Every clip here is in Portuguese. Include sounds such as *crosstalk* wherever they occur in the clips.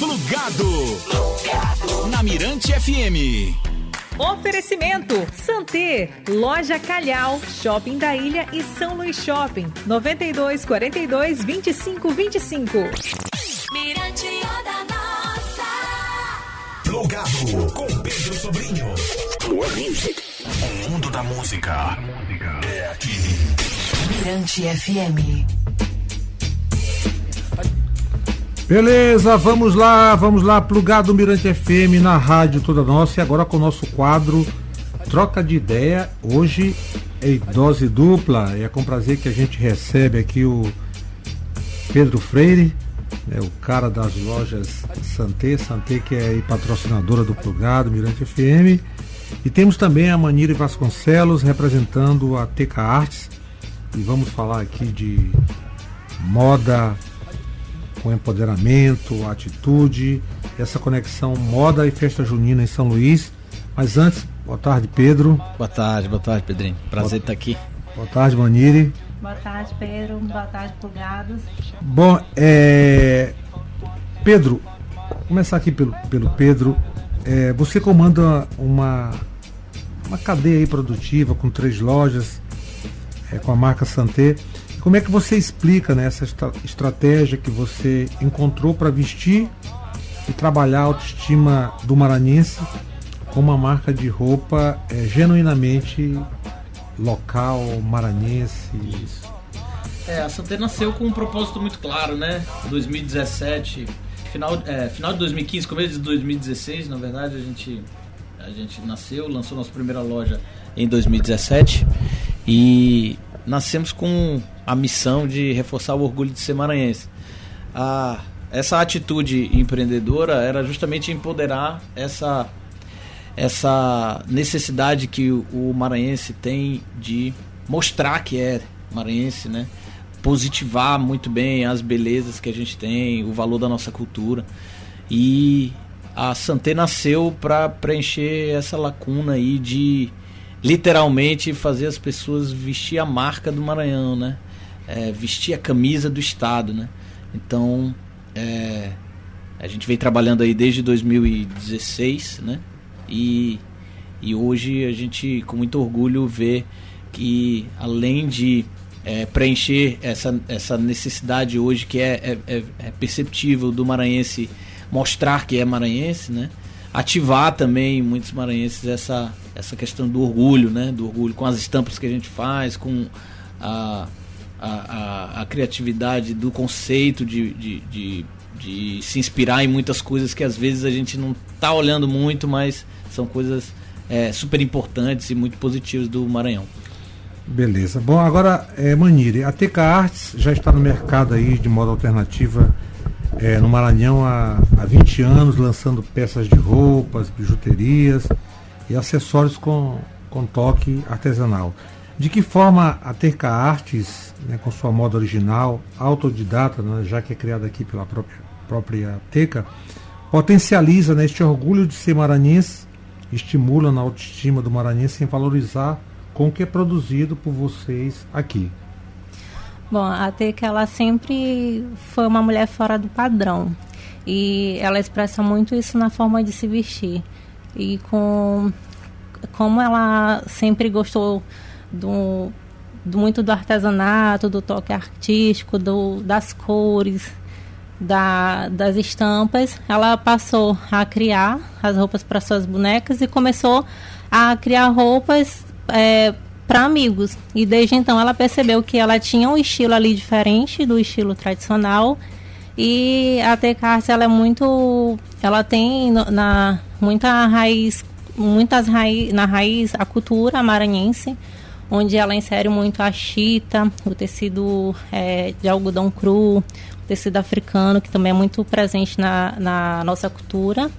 Plugado. Plugado. Na Mirante FM. Oferecimento Santé, Loja Calhau, Shopping da Ilha e São Luís Shopping. 92 42 25 25. Mirante Onda Nossa. Plugado com Pedro Sobrinho. O mundo da música é aqui. Mirante FM. Beleza, vamos lá, vamos lá, plugado Mirante FM na rádio toda nossa e agora com o nosso quadro Troca de Ideia. Hoje é dose dupla e é com prazer que a gente recebe aqui o Pedro Freire, né, o cara das lojas Santé, Santé que é patrocinadora do plugado Mirante FM. E temos também a Manira Vasconcelos representando a TK Arts. E vamos falar aqui de moda com empoderamento, atitude, essa conexão moda e festa junina em São Luís. Mas antes, boa tarde, Pedro. Boa tarde, boa tarde, Pedrinho. Prazer boa, estar aqui. Boa tarde, Maniri. Boa tarde, Pedro. Boa tarde, Plugados. Bom, é... Pedro, começar aqui pelo, pelo Pedro. É, você comanda uma, uma cadeia aí produtiva com três lojas, é, com a marca Santé. Como é que você explica né, essa estratégia que você encontrou para vestir e trabalhar a autoestima do maranhense com uma marca de roupa é, genuinamente local, maranhense? Isso. É, a Santé nasceu com um propósito muito claro, né? 2017, final, é, final de 2015, começo de 2016, na verdade, a gente, a gente nasceu, lançou nossa primeira loja em 2017 e nascemos com a missão de reforçar o orgulho de ser maranhense. A, essa atitude empreendedora era justamente empoderar essa, essa necessidade que o, o maranhense tem de mostrar que é maranhense, né? positivar muito bem as belezas que a gente tem, o valor da nossa cultura. E a Santé nasceu para preencher essa lacuna aí de literalmente fazer as pessoas vestir a marca do Maranhão, né? É, vestir a camisa do Estado, né? Então, é, a gente vem trabalhando aí desde 2016, né? E, e hoje a gente, com muito orgulho, vê que além de é, preencher essa, essa necessidade hoje que é, é, é, é perceptível do maranhense mostrar que é maranhense, né? ativar também muitos maranhenses essa, essa questão do orgulho, né? Do orgulho com as estampas que a gente faz, com a, a, a, a criatividade do conceito de, de, de, de, se inspirar em muitas coisas que às vezes a gente não está olhando muito, mas são coisas é, super importantes e muito positivas do Maranhão. Beleza. Bom, agora, é, Manire, a TK Arts já está no mercado aí de modo alternativa é, no Maranhão há, há 20 anos, lançando peças de roupas, bijuterias e acessórios com, com toque artesanal. De que forma a Terca Artes, né, com sua moda original, autodidata, né, já que é criada aqui pela própria, própria Teca, potencializa né, este orgulho de ser maranhense, estimula na autoestima do maranhense em valorizar com o que é produzido por vocês aqui? Bom, a Teca ela sempre foi uma mulher fora do padrão e ela expressa muito isso na forma de se vestir e com como ela sempre gostou do, do muito do artesanato, do toque artístico, do, das cores, da, das estampas, ela passou a criar as roupas para suas bonecas e começou a criar roupas é, para amigos. E desde então ela percebeu que ela tinha um estilo ali diferente do estilo tradicional. E a Tecars ela é muito, ela tem na muita raiz, muitas raiz, na raiz a cultura maranhense, onde ela insere muito a chita, o tecido é, de algodão cru, o tecido africano que também é muito presente na, na nossa cultura.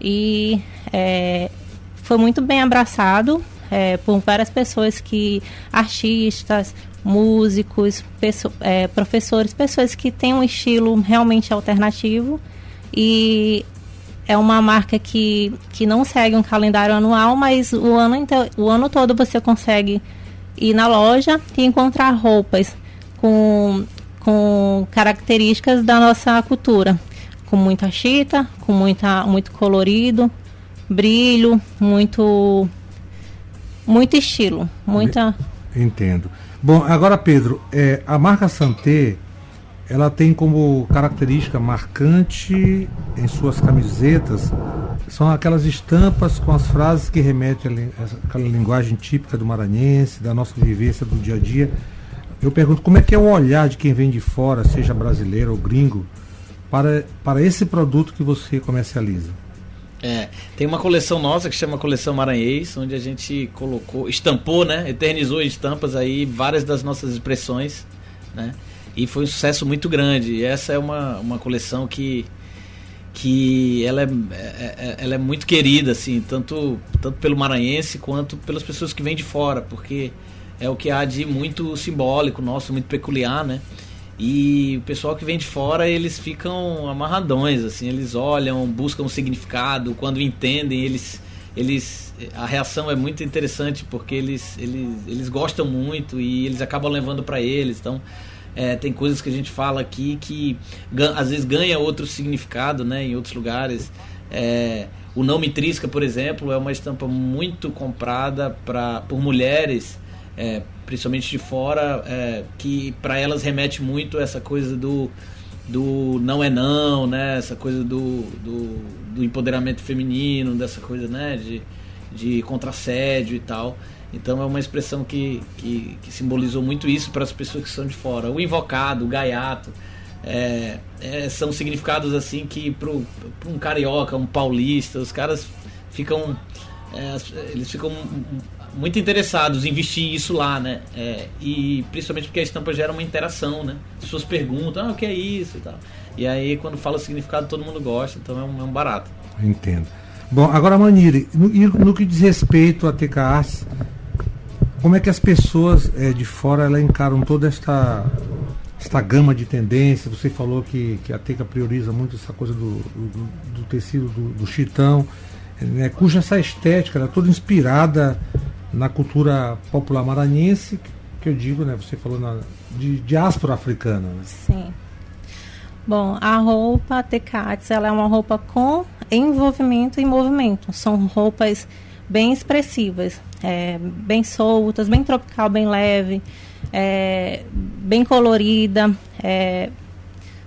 E é, foi muito bem abraçado é, por várias pessoas que artistas, músicos, é, professores, pessoas que têm um estilo realmente alternativo. E é uma marca que, que não segue um calendário anual, mas o ano, o ano todo você consegue ir na loja e encontrar roupas com, com características da nossa cultura. com muita chita, com muita, muito colorido, brilho, muito muito estilo, muita. Entendo. Bom, agora Pedro, é, a marca Santé, ela tem como característica marcante em suas camisetas são aquelas estampas com as frases que remetem àquela linguagem típica do maranhense, da nossa vivência do dia a dia. Eu pergunto como é que é o olhar de quem vem de fora, seja brasileiro ou gringo, para, para esse produto que você comercializa? É, tem uma coleção nossa que chama Coleção Maranhês, onde a gente colocou, estampou, né? Eternizou estampas aí, várias das nossas expressões, né? E foi um sucesso muito grande. E essa é uma, uma coleção que, que ela, é, é, é ela é muito querida, assim, tanto, tanto pelo maranhense quanto pelas pessoas que vêm de fora, porque é o que há de muito simbólico nosso, muito peculiar, né? E o pessoal que vem de fora, eles ficam amarradões, assim, eles olham, buscam um significado, quando entendem, eles eles a reação é muito interessante porque eles eles, eles gostam muito e eles acabam levando para eles. Então, é, tem coisas que a gente fala aqui que às vezes ganha outro significado, né, em outros lugares. É, o Não Me Trisca, por exemplo, é uma estampa muito comprada pra, por mulheres é, principalmente de fora, é, que para elas remete muito essa coisa do, do não é não, né? Essa coisa do, do, do empoderamento feminino, dessa coisa, né? De, de contrassédio e tal. Então é uma expressão que, que, que simbolizou muito isso para as pessoas que são de fora. O invocado, o gaiato, é, é, são significados assim que para um carioca, um paulista, os caras ficam. É, eles ficam muito interessados em vestir isso lá, né? É, e principalmente porque a estampa gera uma interação, né? As pessoas perguntam, ah, o que é isso e tal. E aí, quando fala o significado, todo mundo gosta, então é um, é um barato. Entendo. Bom, agora, Manire, no, no que diz respeito a TK Arts, como é que as pessoas é, de fora ela encaram toda esta, esta gama de tendências? Você falou que, que a TK prioriza muito essa coisa do, do, do tecido do, do chitão, né, cuja essa estética é toda inspirada na cultura popular maranhense, que eu digo, né? Você falou na, de diáspora africana. Né? Sim. Bom, a roupa Tecates, ela é uma roupa com envolvimento e movimento. São roupas bem expressivas, é, bem soltas, bem tropical, bem leve, é, bem colorida. É,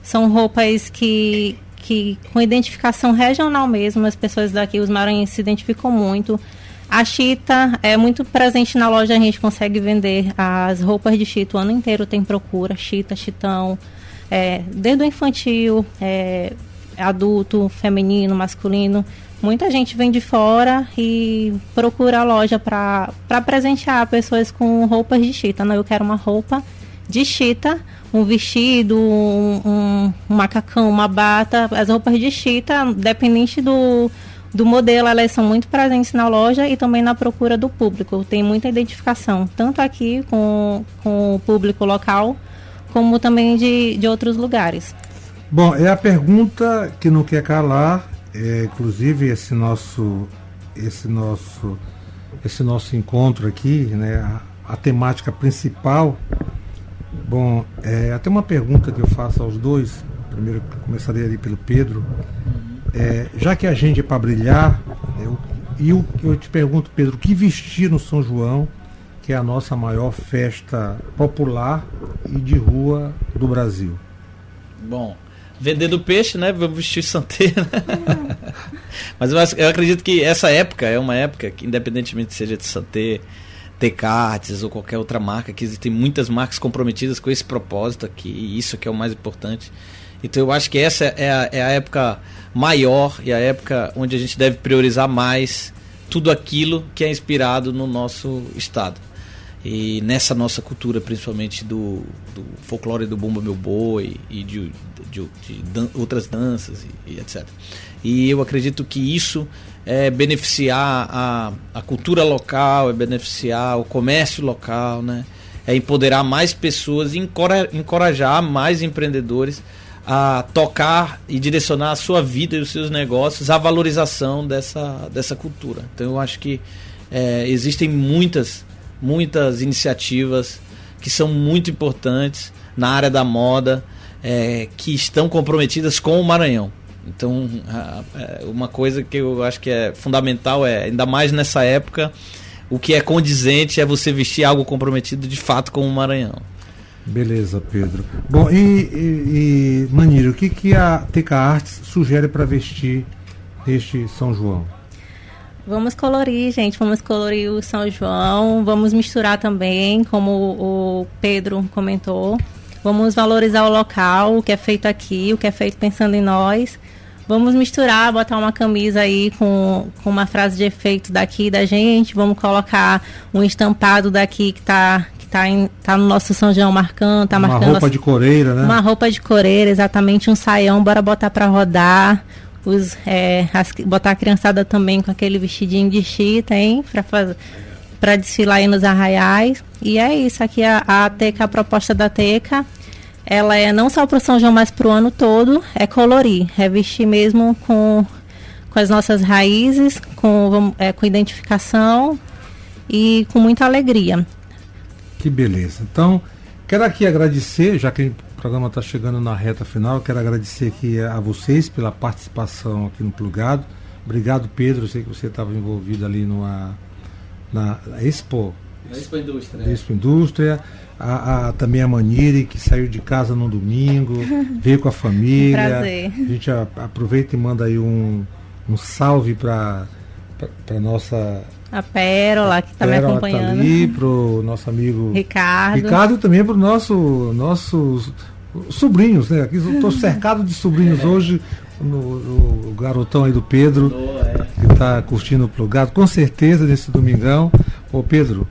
são roupas que, que com identificação regional mesmo, as pessoas daqui, os maranhenses se identificam muito. A chita é muito presente na loja, a gente consegue vender as roupas de chita o ano inteiro, tem procura, chita, chitão, é, desde o infantil, é, adulto, feminino, masculino. Muita gente vem de fora e procura a loja para presentear pessoas com roupas de chita. Não, eu quero uma roupa de chita, um vestido, um, um, um macacão, uma bata. As roupas de chita, dependente do, do modelo, elas são muito presentes na loja e também na procura do público. Tem muita identificação, tanto aqui com, com o público local, como também de, de outros lugares. Bom, é a pergunta que não quer calar, é, inclusive esse nosso, esse nosso, esse nosso encontro aqui, né, a, a temática principal. Bom, é, até uma pergunta que eu faço aos dois. Primeiro começaria ali pelo Pedro. É, já que a gente é para brilhar, eu, eu, eu te pergunto, Pedro, o que vestir no São João, que é a nossa maior festa popular e de rua do Brasil? Bom, vendendo peixe, né? Vamos vestir santeiro. Né? *laughs* Mas eu, eu, acredito que essa época é uma época que, independentemente seja de santé, Tecartes ou qualquer outra marca, que existem muitas marcas comprometidas com esse propósito aqui, e isso que é o mais importante. Então eu acho que essa é a, é a época maior e a época onde a gente deve priorizar mais tudo aquilo que é inspirado no nosso estado. E nessa nossa cultura, principalmente do, do folclore do Bumba Meu Boi e de, de, de, dan outras danças e, e, etc. E eu acredito que isso é beneficiar a, a cultura local, é beneficiar o comércio local, né? é empoderar mais pessoas e encorajar mais empreendedores a tocar e direcionar a sua vida e os seus negócios à valorização dessa, dessa cultura. Então eu acho que é, existem muitas, muitas iniciativas que são muito importantes na área da moda, é, que estão comprometidas com o Maranhão. Então, a- é, uma coisa que eu acho que é fundamental é, ainda mais nessa época, o que é condizente é você vestir algo comprometido de fato com o Maranhão. Beleza, Pedro. Bom, e, e, e Manírio, o que, que a TK Arts sugere para vestir este São João? Vamos colorir, gente. Vamos colorir o São João. Vamos misturar também, como o Pedro comentou. Vamos valorizar o local, o que é feito aqui, o que é feito pensando em nós. Vamos misturar, botar uma camisa aí com, com uma frase de efeito daqui da gente. Vamos colocar um estampado daqui que tá, que tá, em- tá no nosso São João marcando, tá Uma marcando roupa de coreira, né? uma roupa de coreira, exatamente um saião, bora botar pra rodar. Os, é, as- botar a criançada também com aquele vestidinho de chita, hein? Pra, faz, pra desfilar aí nos arraiais. E é isso, aqui a, a Teca, a proposta da Teca, ela é não só pro São João, mas pro ano todo, é colorir, é vestir mesmo com, com as nossas raízes, com, é, com identificação e com muita alegria. Que beleza. Então, quero aqui agradecer, já que o programa está chegando na reta final, quero agradecer aqui a vocês pela participação aqui no Plugado. Obrigado, Pedro. Eu sei que você estava envolvido ali numa, na Expo, Expo Indústria. Expo Indústria. A, a- também a Manire, que saiu de casa no domingo, *laughs* veio com a família. Prazer. A gente a- aproveita e manda aí um, um salve para para nossa A Pérola, que está me Pérola acompanhando. Tá ali, pro nosso amigo Ricardo. Ricardo e também para nosso nossos sobrinhos, né? Aqui estou cercado de sobrinhos *laughs* hoje. No, no- o garotão aí do Pedro, que está curtindo o plugado, com certeza nesse domingão. Ô Pedro,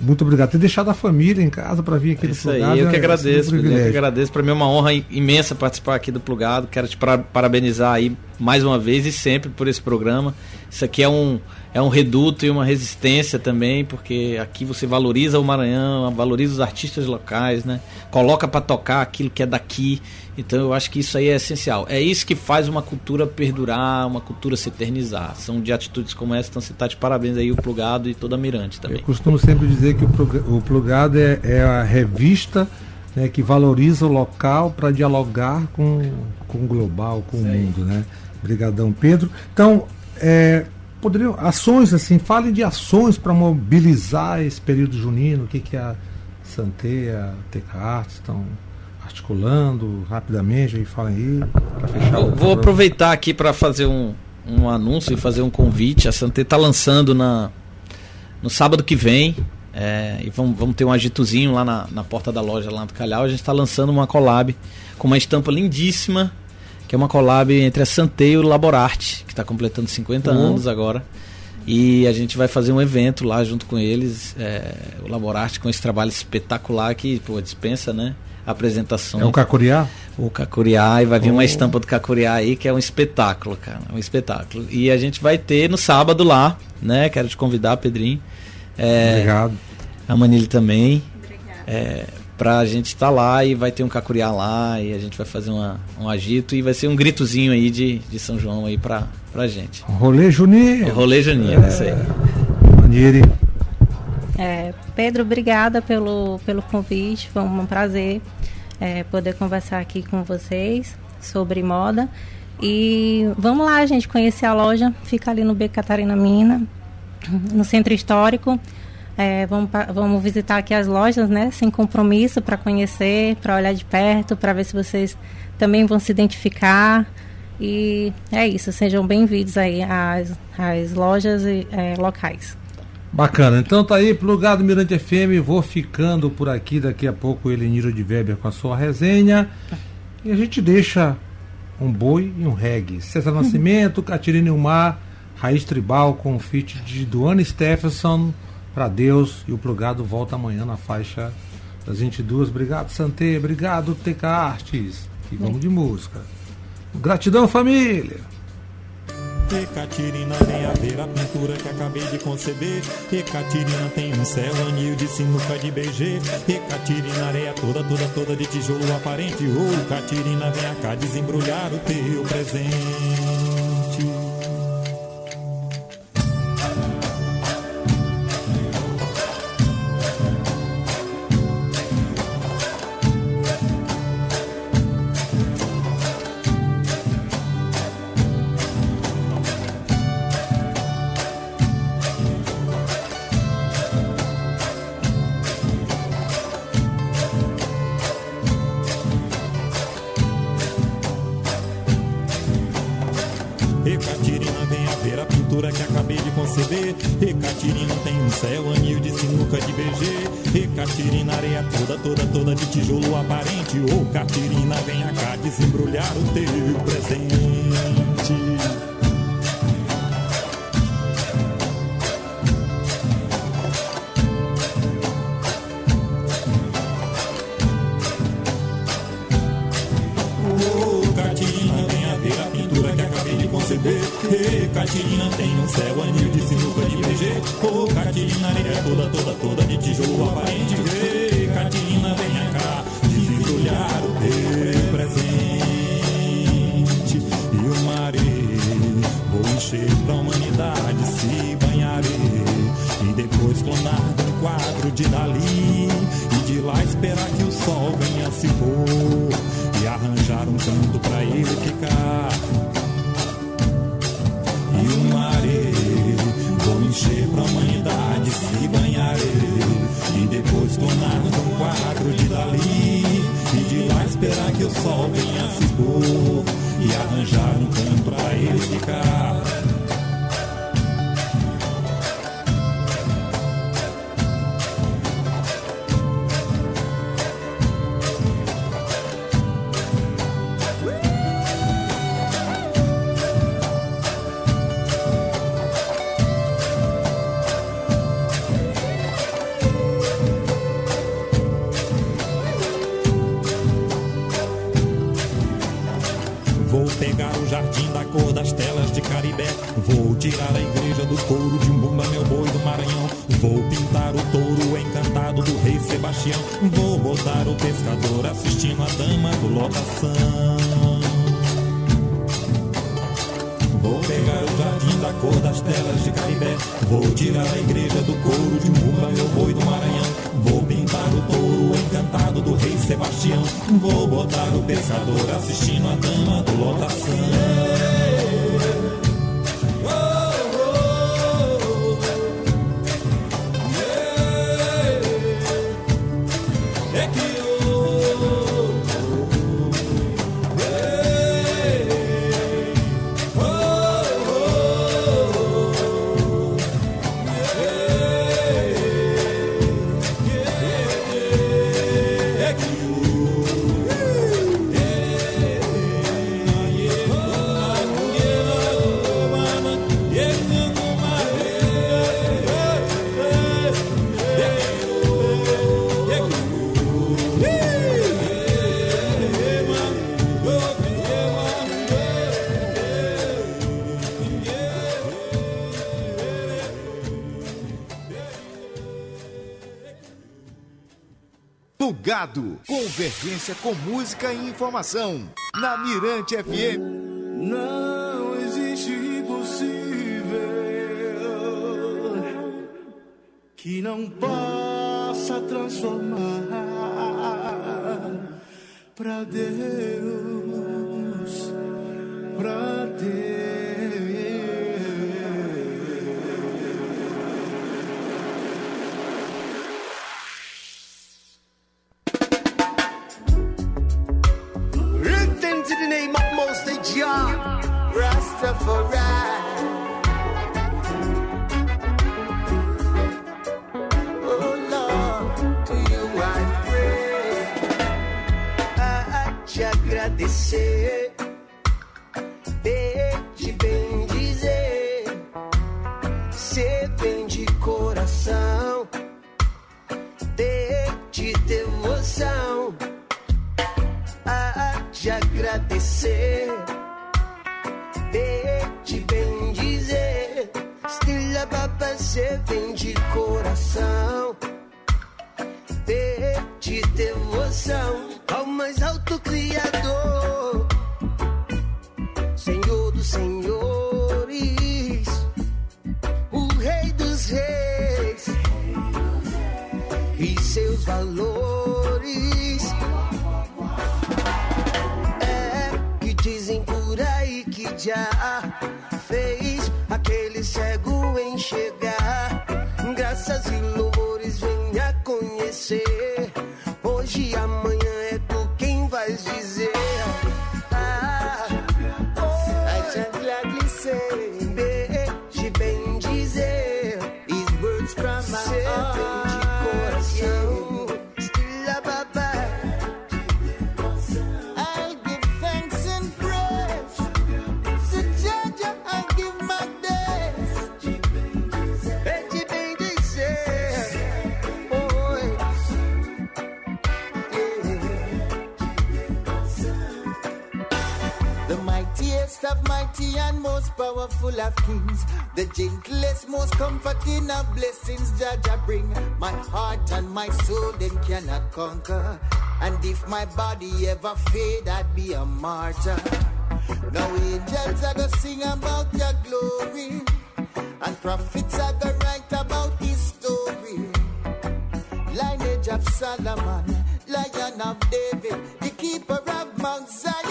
muito obrigado por ter deixado a família em casa para vir aqui É no Isso aí, plugado. eu que é- agradeço, é um eu que agradeço. Para mim é uma honra imensa participar aqui do Plugado. Quero te para- parabenizar aí mais uma vez e sempre por esse programa. Isso aqui é um, é um reduto e uma resistência também, porque aqui você valoriza o Maranhão, valoriza os artistas locais, né? Coloca para tocar aquilo que é daqui. Então eu acho que isso aí é essencial. É isso que faz uma cultura perdurar, uma cultura se eternizar. São de atitudes como essa, então você está de parabéns aí o Plugado e toda a Mirante também. Eu costumo sempre dizer que o, pluga- o Plugado é, é a revista né, que valoriza o local para dialogar com, com o global, com o mundo. Né? Obrigadão, Pedro. Então, é, poderiam, ações assim, fale de ações para mobilizar esse período junino, o que, que a Santeia, a TK Arts estão articulando rapidamente, aí falem aí, para fechar vou programa. aproveitar aqui para fazer um, um anúncio e fazer um convite. A Santé está lançando na, no sábado que vem. é, e vamos, vamos ter um agitozinho lá na, na porta da loja lá do Calhau. A gente está lançando uma collab com uma estampa lindíssima, que é uma collab entre a Santé e o Laborarte, que está completando 50 Uhum. anos agora. E a gente vai fazer um evento lá junto com eles, é, o Laborarte, com esse trabalho espetacular que pô, dispensa, né? Apresentação É o Cacuriá? o Cacuriá e vai vir uma Oh. estampa do Cacuriá aí que é um espetáculo, cara, um espetáculo. E a gente vai ter no sábado lá, né? Quero te convidar, Pedrinho. É, Obrigado. a Manili também. É, pra gente estar lá e vai ter um Cacuriá lá e a gente vai fazer uma, um agito e vai ser um gritozinho aí de, de São João aí pra, pra gente. Rolê O Juninho. rolê Juninho, é isso aí. Manieri. É, Pedro, obrigada pelo, pelo convite. Foi um prazer é, poder conversar aqui com vocês sobre moda. E vamos lá, gente, conhecer a loja. Fica ali no Beco Catarina Mina, no Centro Histórico. É, vamos, vamos visitar aqui as lojas, né? Sem compromisso, para conhecer, para olhar de perto, para ver se vocês também vão se identificar. E é isso, sejam bem-vindos aí às, às lojas e, é, locais. Bacana, então tá aí, plugado Mirante FM, vou ficando por aqui, daqui a pouco ele Niro de Weber com a sua resenha. E a gente deixa um boi e um reggae. César Nascimento, Catirina Ilmar, Raiz Tribal com o feat de Duane Stephenson, pra Deus, e o plugado volta amanhã na faixa das 22. Obrigado, Santé, obrigado, TK Artes. E vamos de música. Gratidão, família! Ecatirina vem a ver a pintura que acabei de conceber. Ecatirina tem um céu, anil de sinuca de BG. Ecatirina areia toda, toda, toda de tijolo aparente. Ouro, Catirina vem cá desembrulhar o teu presente. Venha ver a pintura que acabei de conceber. E Catirina tem um céu, anil de sinuca de BG. E Catirina, areia toda, toda, toda de tijolo aparente. Ô oh, Catirina, venha cá desembrulhar o teu presente. Catirina tem um céu anil de sinuca de BG. Oh, Catirina é toda, toda, toda de tijolo aparente. E Catirina, venha cá, desembrulhar o teu presente. E o maré, vou encher pra humanidade, se banharei. E depois clonar um quadro de Dali. na igreja do couro de Muba, meu boi do Maranhão. Vou pintar o touro encantado do rei Sebastião. Vou botar o pescador assistindo a dama do lotação. Convergência com música e informação. Na Mirante FM. Não existe impossível que não possa transformar para Deus, para Deus. suffer right. você vem de coração. Ter de devoção ao mais alto Criador, Senhor dos Senhores, o Rei dos Reis e seus valores. É que dizem por aí que já fez aquele cego enxergar graças e louvores venha conhecer. Hoje, amanhã. Of kings. The gentlest, most comforting of blessings, Jaja bring. My heart and my soul, them cannot conquer. And if my body ever fade, I'd be a martyr. Now angels are gonna sing about your glory. And prophets are gonna write about his story. Lineage of Solomon, Lion of David, the keeper of Mount Zion.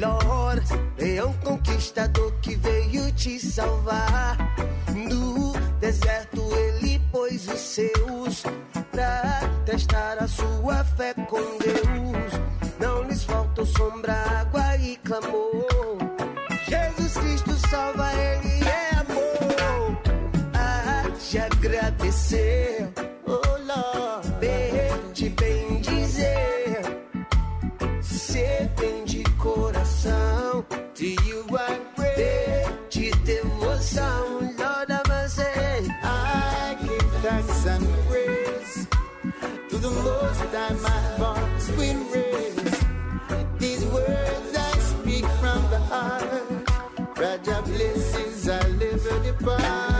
Lords, leão conquistador que veio te salvar. No deserto ele pôs os seus pra testar a sua fé com Deus. Não lhes faltou sombra, água e clamor. Jesus Cristo salva, Ele é amor. Há de agradecer, to the most high. These words I speak from the heart. Blessings I live depart.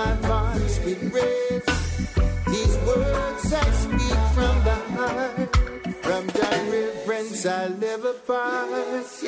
My voice will raise. These words I speak from the heart. From the reverence I live apart. Yeah.